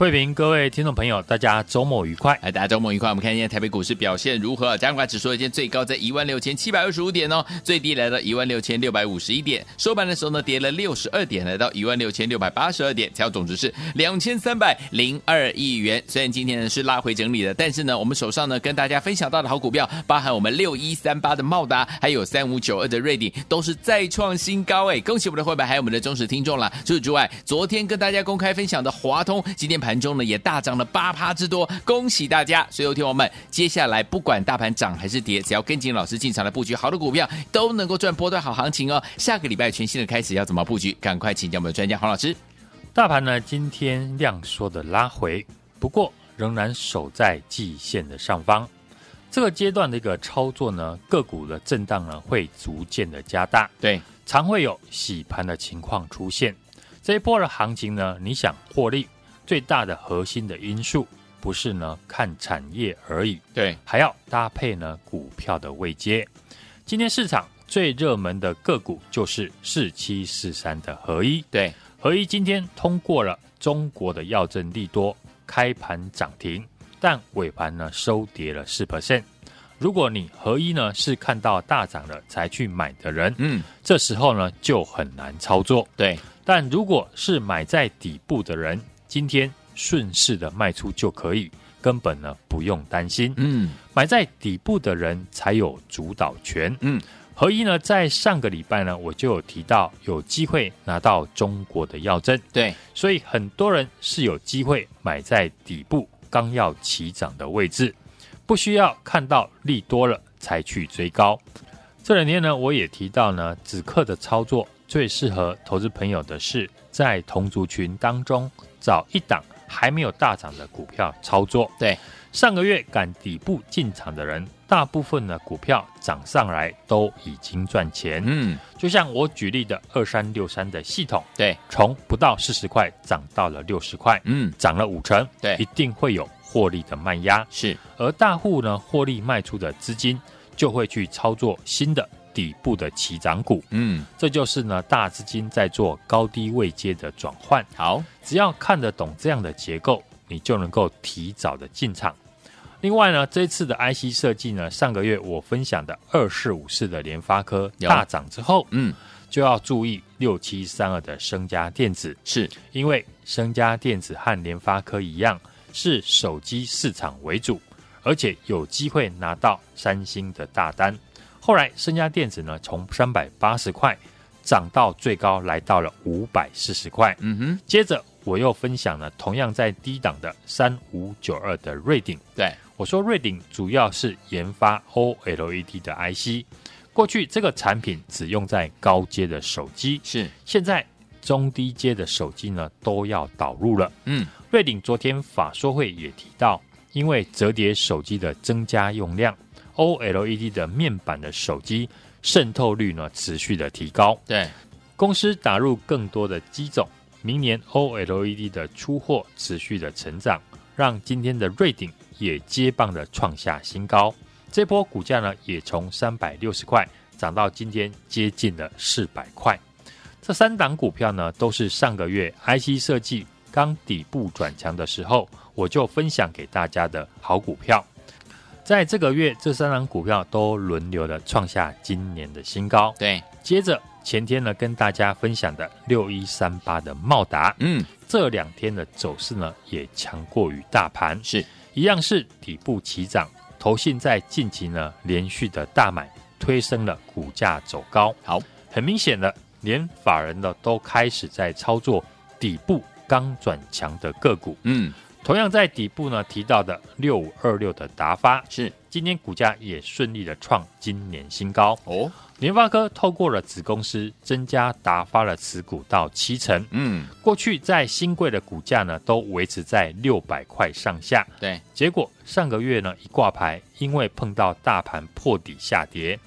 慧平，各位听众朋友，大家周末愉快！哎，大家周末愉快。我们看一下台北股市表现如何？加权指数今天最高在一万六千七百二十五点哦，最低来到一万六千六百五十一点。收盘的时候呢，跌了六十二点，来到一万六千六百八十二点，成交总值是两千三百零二亿元。虽然今天呢是拉回整理的，但是呢，我们手上呢跟大家分享到的好股票，包含我们六一三八的茂达，还有三五九二的瑞鼎，都是再创新高哎！恭喜我们的会员，还有我们的忠实听众啦。除此之外，昨天跟大家公开分享的华通，今天盘中呢也大涨。了八趴之多，恭喜大家！所，有听友们，接下来不管大盘涨还是跌，只要跟紧老师进场来布局好的股票，都能够赚波段好行情哦。下个礼拜全新的开始，要怎么布局？赶快请教我们的专家黄老师。大盘呢，今天量缩的拉回，不过仍然守在季线的上方。这个阶段的一个操作呢，个股的震荡呢会逐渐的加大，对，常会有洗盘的情况出现。这一波的行情呢，你想获利？最大的核心的因素不是呢看产业而已，对，还要搭配呢股票的位阶。今天市场最热门的个股就是四七四三的合一，对，合一今天通过了中国的药证利多，开盘涨停，但尾盘呢收跌了四 percent。如果你合一呢是看到大涨了才去买的人，嗯，这时候呢就很难操作，对。但如果是买在底部的人，今天顺势的卖出就可以，根本呢不用担心。嗯，买在底部的人才有主导权。嗯，合一呢，在上个礼拜呢，我就有提到有机会拿到中国的药证。对，所以很多人是有机会买在底部刚要起涨的位置，不需要看到利多了才去追高。这两天呢，我也提到呢，指刻的操作最适合投资朋友的是在同族群当中。找一档还没有大涨的股票操作。对，上个月赶底部进场的人，大部分的股票涨上来都已经赚钱。嗯，就像我举例的二三六三的系统，对，从不到四十块涨到了六十块，嗯，涨了五成。对，一定会有获利的卖压。是，而大户呢，获利卖出的资金就会去操作新的。底部的起涨股，嗯，这就是呢大资金在做高低位阶的转换。好，只要看得懂这样的结构，你就能够提早的进场。另外呢，这次的 IC 设计呢，上个月我分享的二四五四的联发科大涨之后，嗯，就要注意六七三二的升家电子，是。因为升家电子和联发科一样，是手机市场为主，而且有机会拿到三星的大单。后来，身家电子呢，从三百八十块涨到最高来到了五百四十块。嗯哼，接着我又分享了同样在低档的三五九二的瑞鼎。对，我说瑞鼎主要是研发 OLED 的 IC，过去这个产品只用在高阶的手机，是现在中低阶的手机呢都要导入了。嗯，瑞鼎昨天法说会也提到，因为折叠手机的增加用量。OLED 的面板的手机渗透率呢持续的提高，对，公司打入更多的机种，明年 OLED 的出货持续的成长，让今天的瑞鼎也接棒的创下新高，这波股价呢也从三百六十块涨到今天接近了四百块，这三档股票呢都是上个月 IC 设计刚底部转强的时候，我就分享给大家的好股票。在这个月，这三档股票都轮流的创下今年的新高。对，接着前天呢，跟大家分享的六一三八的茂达，嗯，这两天的走势呢，也强过于大盘，是一样是底部起涨。投信在近期呢，连续的大买，推升了股价走高。好，很明显的，连法人呢都开始在操作底部刚转强的个股。嗯。同样在底部呢提到的六五二六的达发是。今天股价也顺利的创今年新高。哦。联发科透过了子公司增加达发的持股到七成，嗯，过去在新贵的股价呢都维持在六百块上下，对，结果上个月呢一挂牌，因为碰到大盘破底下跌，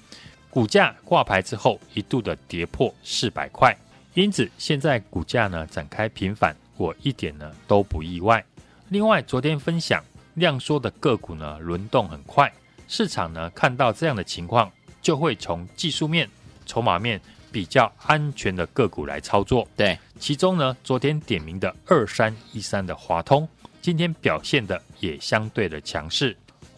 股价挂牌之后一度的跌破四百块，因此现在股价呢展开平反，我一点呢都不意外。另外，昨天分享量缩的个股呢，轮动很快，市场呢看到这样的情况，就会从技术面、筹码面比较安全的个股来操作。对，其中呢，昨天点名的二三一三的华通，今天表现的也相对的强势。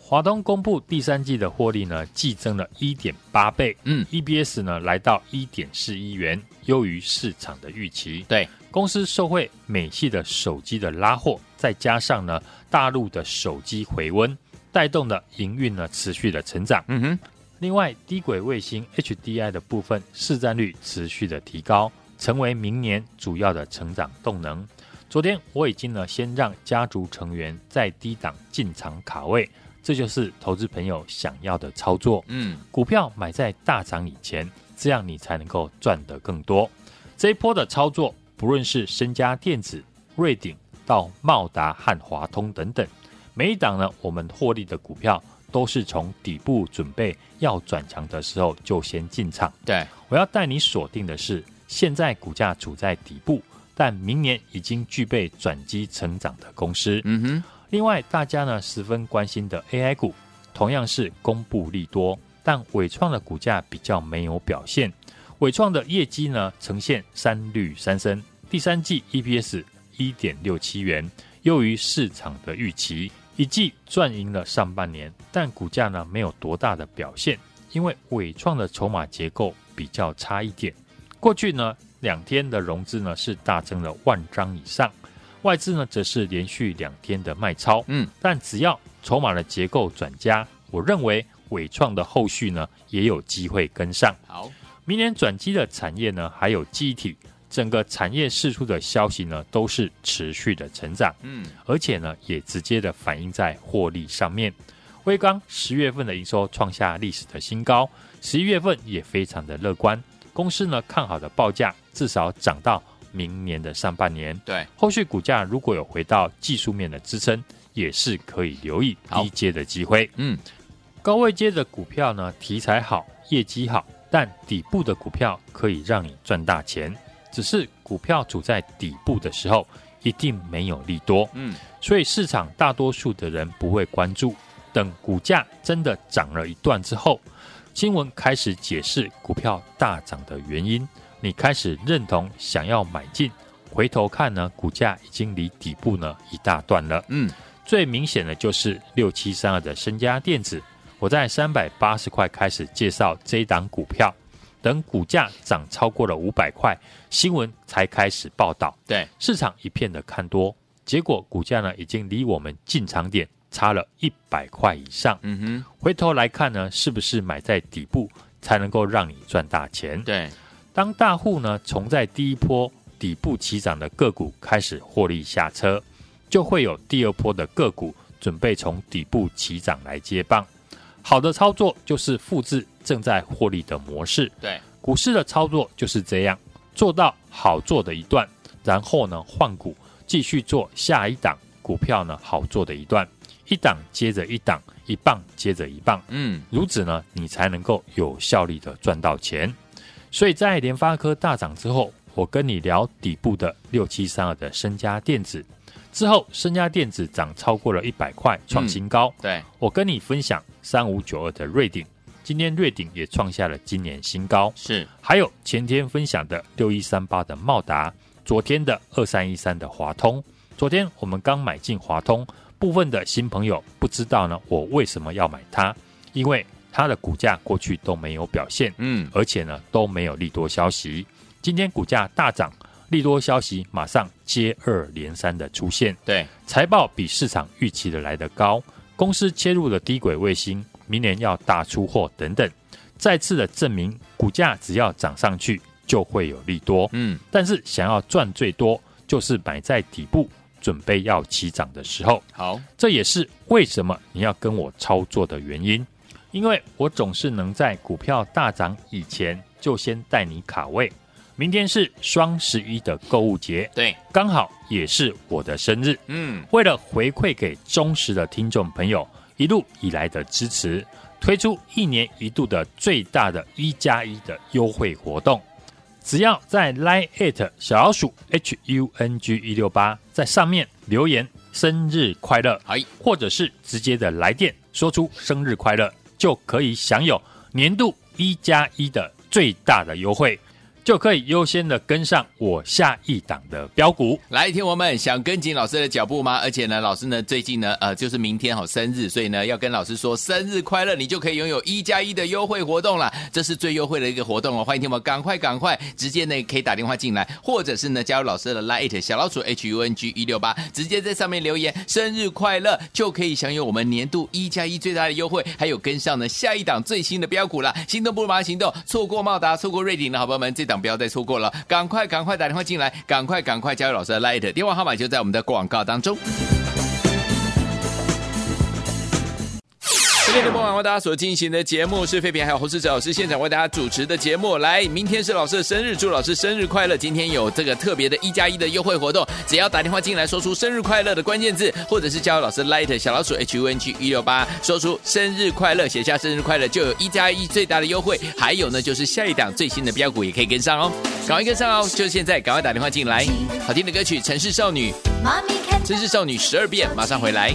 华东公布第三季的获利呢，季增了一点八倍，嗯，EBS 呢来到一点四一元，优于市场的预期。对，公司受惠美系的手机的拉货，再加上呢大陆的手机回温，带动的营运呢持续的成长。嗯哼，另外低轨卫星 HDI 的部分市占率持续的提高，成为明年主要的成长动能。昨天我已经呢先让家族成员在低档进场卡位。这就是投资朋友想要的操作。嗯，股票买在大涨以前，这样你才能够赚得更多。这一波的操作，不论是身家电子、瑞鼎到茂达和华通等等，每一档呢，我们获利的股票都是从底部准备要转强的时候就先进场。对，我要带你锁定的是，现在股价处在底部，但明年已经具备转机成长的公司。嗯哼。另外，大家呢十分关心的 AI 股，同样是公布利多，但伟创的股价比较没有表现。伟创的业绩呢呈现三绿三升，第三季 EPS 一点六七元，优于市场的预期，一季赚赢了上半年，但股价呢没有多大的表现，因为伟创的筹码结构比较差一点。过去呢两天的融资呢是大增了万张以上。外资呢，则是连续两天的卖超，嗯，但只要筹码的结构转佳，我认为伟创的后续呢也有机会跟上。好，明年转机的产业呢，还有记忆体，整个产业释出的消息呢，都是持续的成长，嗯，而且呢，也直接的反映在获利上面。威刚十月份的营收创下历史的新高，十一月份也非常的乐观，公司呢看好的报价至少涨到。明年的上半年，对后续股价如果有回到技术面的支撑，也是可以留意低阶的机会。嗯，高位阶的股票呢，题材好，业绩好，但底部的股票可以让你赚大钱。只是股票处在底部的时候，一定没有利多。嗯，所以市场大多数的人不会关注，等股价真的涨了一段之后，新闻开始解释股票大涨的原因。你开始认同想要买进，回头看呢，股价已经离底部呢一大段了。嗯，最明显的就是六七三二的身家电子，我在三百八十块开始介绍这一档股票，等股价涨超过了五百块，新闻才开始报道。对，市场一片的看多，结果股价呢已经离我们进场点差了一百块以上。嗯哼，回头来看呢，是不是买在底部才能够让你赚大钱？对。当大户呢从在第一波底部起涨的个股开始获利下车，就会有第二波的个股准备从底部起涨来接棒。好的操作就是复制正在获利的模式。对，股市的操作就是这样，做到好做的一段，然后呢换股继续做下一档股票呢好做的一段，一档接着一档，一棒接着一棒。嗯，如此呢你才能够有效率的赚到钱。所以在联发科大涨之后，我跟你聊底部的六七三二的身家电子，之后身家电子涨超过了一百块，创新高。嗯、对，我跟你分享三五九二的瑞鼎，今天瑞鼎也创下了今年新高。是，还有前天分享的六一三八的茂达，昨天的二三一三的华通，昨天我们刚买进华通，部分的新朋友不知道呢，我为什么要买它？因为它的股价过去都没有表现，嗯，而且呢都没有利多消息。今天股价大涨，利多消息马上接二连三的出现。对，财报比市场预期的来得高，公司切入了低轨卫星，明年要大出货等等，再次的证明股价只要涨上去就会有利多。嗯，但是想要赚最多，就是买在底部，准备要起涨的时候。好，这也是为什么你要跟我操作的原因。因为我总是能在股票大涨以前就先带你卡位。明天是双十一的购物节，对，刚好也是我的生日。嗯，为了回馈给忠实的听众朋友一路以来的支持，推出一年一度的最大的一加一的优惠活动。只要在 Line@ 小老鼠 H U N G 一六八在上面留言。生日快乐，哎，或者是直接的来电说出生日快乐，就可以享有年度一加一的最大的优惠。就可以优先的跟上我下一档的标股。来，听我们想跟紧老师的脚步吗？而且呢，老师呢最近呢，呃，就是明天好生日，所以呢要跟老师说生日快乐，你就可以拥有一加一的优惠活动了。这是最优惠的一个活动哦，欢迎听我们赶快赶快，直接呢可以打电话进来，或者是呢加入老师的 Line 小老鼠 H U N G 一六八，直接在上面留言生日快乐，就可以享有我们年度一加一最大的优惠，还有跟上呢下一档最新的标股了。心动不如马上行动，错过茂达，错过瑞鼎的好朋友们，这档。不要再错过了，赶快赶快打电话进来，赶快赶快加入老师的 Light，电话号码就在我们的广告当中。天的傍晚为大家所进行的节目是废品还有洪世哲老师现场为大家主持的节目。来，明天是老师的生日，祝老师生日快乐！今天有这个特别的一加一的优惠活动，只要打电话进来，说出生日快乐的关键字，或者是加入老师 Light 小老鼠 H U N G 一六八，说出生日快乐，写下生日快乐，就有一加一最大的优惠。还有呢，就是下一档最新的标股也可以跟上哦，赶快跟上哦！就是现在，赶快打电话进来。好听的歌曲《城市少女》，城市少女十二遍，马上回来。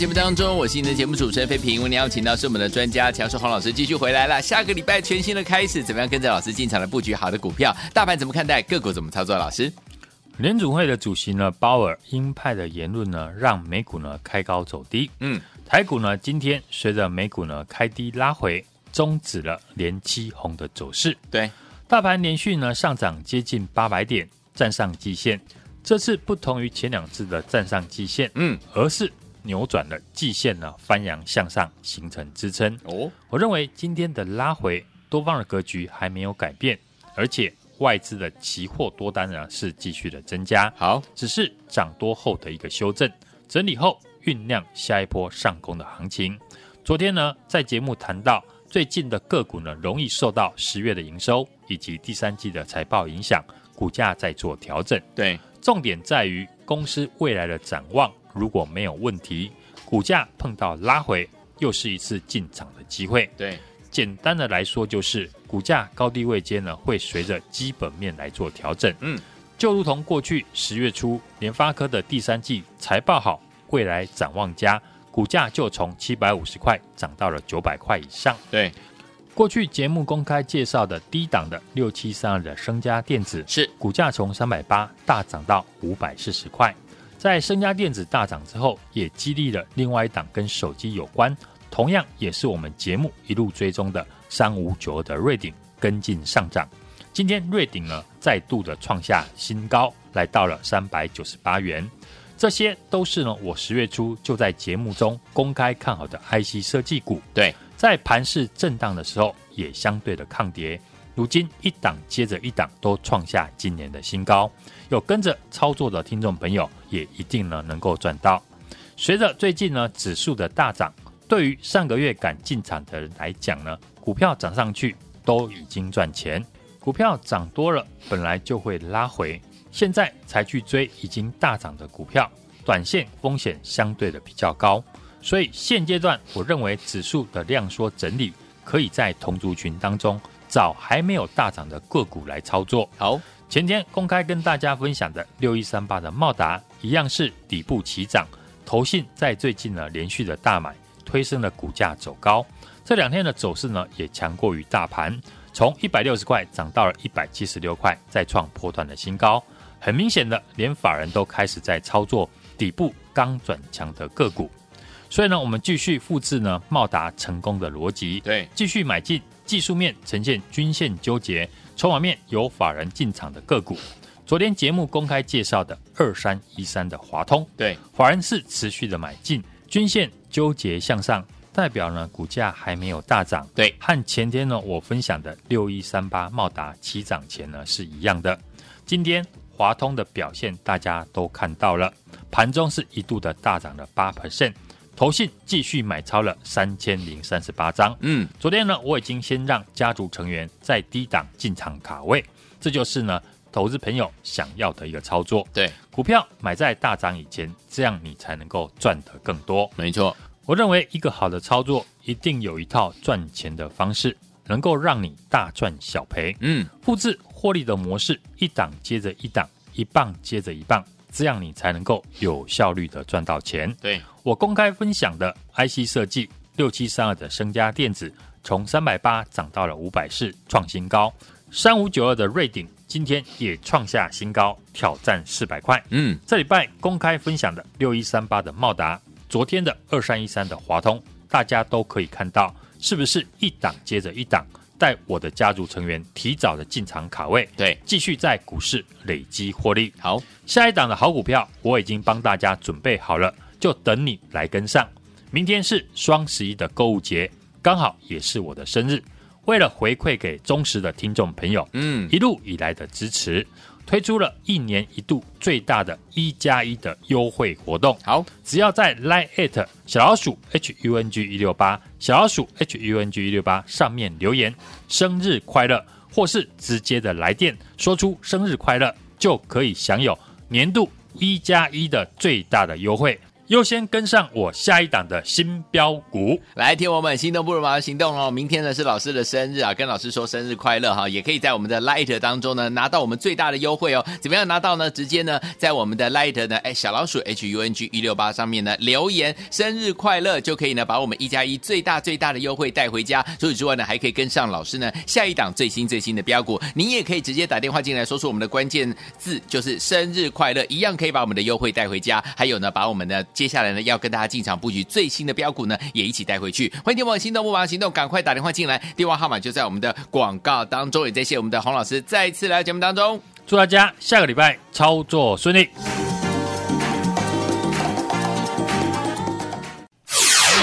节目当中，我是你的节目主持人费平。为您邀请到是我们的专家强势黄老师继续回来了。下个礼拜全新的开始，怎么样跟着老师进场来布局好的股票？大盘怎么看待？个股怎么操作？老师，联准会的主席呢，鲍尔鹰派的言论呢，让美股呢开高走低。嗯，台股呢今天随着美股呢开低拉回，终止了连七红的走势。对，大盘连续呢上涨接近八百点，站上季线。这次不同于前两次的站上季线，嗯，而是扭转了季线呢翻扬向上，形成支撑。哦，我认为今天的拉回，多方的格局还没有改变，而且外资的期货多单呢是继续的增加。好，只是涨多后的一个修正，整理后酝酿下一波上攻的行情。昨天呢，在节目谈到最近的个股呢，容易受到十月的营收以及第三季的财报影响，股价在做调整。对，重点在于公司未来的展望，如果没有问题，股价碰到拉回，又是一次进场的机会。对，简单的来说，就是股价高低位间呢，会随着基本面来做调整。嗯，就如同过去十月初联发科的第三季财报好，未来展望佳，股价就从七百五十块涨到了九百块以上。对，过去节目公开介绍的低档的六七三二的升家电子，是股价从三百八大涨到五百四十块。在升佳电子大涨之后，也激励了另外一档跟手机有关，同样也是我们节目一路追踪的三五九二的瑞鼎跟进上涨。今天瑞鼎呢再度的创下新高，来到了三百九十八元。这些都是呢我十月初就在节目中公开看好的 IC 设计股。对，在盘势震荡的时候，也相对的抗跌。如今一档接着一档都创下今年的新高，有跟着操作的听众朋友，也一定呢能够赚到。随着最近呢指数的大涨，对于上个月敢进场的人来讲呢，股票涨上去都已经赚钱。股票涨多了，本来就会拉回，现在才去追已经大涨的股票，短线风险相对的比较高。所以现阶段，我认为指数的量缩整理，可以在同族群当中找还没有大涨的个股来操作。好，前天公开跟大家分享的六一三八的茂达，一样是底部起涨，投信在最近呢连续的大买，推升了股价走高。这两天的走势呢也强过于大盘，从一百六十块涨到了一百七十六块，再创破段的新高。很明显的，连法人都开始在操作底部刚转强的个股。所以呢，我们继续复制呢茂达成功的逻辑，对，继续买进技术面呈现均线纠结、筹码面有法人进场的个股。昨天节目公开介绍的二三一三的华通，对，法人是持续的买进，均线纠结向上，代表呢股价还没有大涨。对，和前天呢我分享的六一三八茂达起涨前呢是一样的。今天华通的表现大家都看到了，盘中是一度的大涨了八 percent。投信继续买超了三千零三十八张。嗯，昨天呢，我已经先让家族成员在低档进场卡位，这就是呢投资朋友想要的一个操作。对，股票买在大涨以前，这样你才能够赚得更多。没错。我认为一个好的操作一定有一套赚钱的方式，能够让你大赚小赔。嗯，复制获利的模式，一档接着一档，一棒接着一棒。这样你才能够有效率的赚到钱。对，我公开分享的 IC 设计六七三二的升家电子，从三百八涨到了五百四，创新高；三五九二的瑞鼎今天也创下新高，挑战四百块。嗯，这礼拜公开分享的六一三八的茂达，昨天的二三一三的华通，大家都可以看到，是不是一档接着一档，带我的家族成员提早的进场卡位，对，继续在股市累积获利。好，下一档的好股票我已经帮大家准备好了，就等你来跟上。明天是双十一的购物节，刚好也是我的生日。为了回馈给忠实的听众朋友，嗯，一路以来的支持，推出了一年一度最大的一加一的优惠活动。好，只要在 Line@ at 小老鼠 HUNG 一六八小老鼠 HUNG 一六八上面留言“生日快乐”，或是直接的来电说出“生日快乐”，就可以享有年度一加一的最大的优惠。优先跟上我下一档的新标股，来，听我们心动不如马上行动哦！明天呢是老师的生日啊，跟老师说生日快乐哈，也可以在我们的 Light 当中呢拿到我们最大的优惠哦。怎么样拿到呢？直接呢在我们的 Light 呢，哎小老鼠 H U N G 一六八上面呢留言生日快乐，就可以呢把我们一加一最大最大的优惠带回家。除此之外呢，还可以跟上老师呢下一档最新最新的标股。你也可以直接打电话进来，说出我们的关键字，就是生日快乐，一样可以把我们的优惠带回家。还有呢，把我们的接下来呢，要跟大家进场布局最新的标股呢，也一起带回去。欢迎听我心动不忙行动，赶快打电话进来，电话号码就在我们的广告当中。也谢谢我们的洪老师再次来到节目当中，祝大家下个礼拜操作顺利。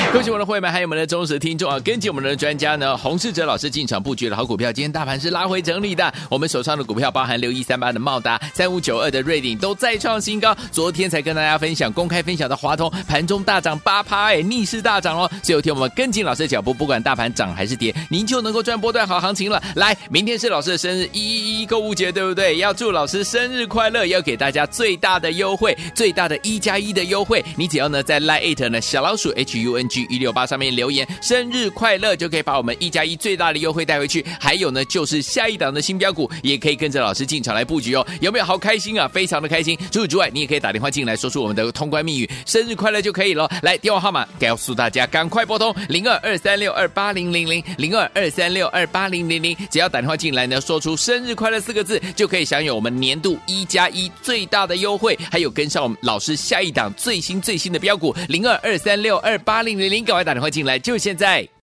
恭喜我们的会员，还有我们的忠实听众啊！跟紧我们的专家呢，洪世哲老师进场布局的好股票，今天大盘是拉回整理的。我们手上的股票包含六一三八的茂达、三五九二的瑞鼎都再创新高。昨天才跟大家分享公开分享的华通，盘中大涨八趴，哎，逆势大涨哦。所以有天我们跟紧老师的脚步，不管大盘涨还是跌，您就能够赚波段好行情了。来，明天是老师的生日，一一一购物节，对不对？要祝老师生日快乐，要给大家最大的优惠，最大的一加一的优惠。你只要呢在 Line 呢小老鼠 H U N G。一六八上面留言生日快乐，就可以把我们一加一最大的优惠带回去。还有呢，就是下一档的新标股，也可以跟着老师进场来布局哦。有没有好开心啊？非常的开心。除此之外，你也可以打电话进来，说出我们的通关密语“生日快乐”就可以了。来，电话号码告诉大家，赶快拨通零二二三六二八零零零零二二三六二八零零零。只要打电话进来呢，说出“生日快乐”四个字，就可以享有我们年度一加一最大的优惠，还有跟上我们老师下一档最新最新的标股零二二三六二八零零零。赶快打电话进来，就现在！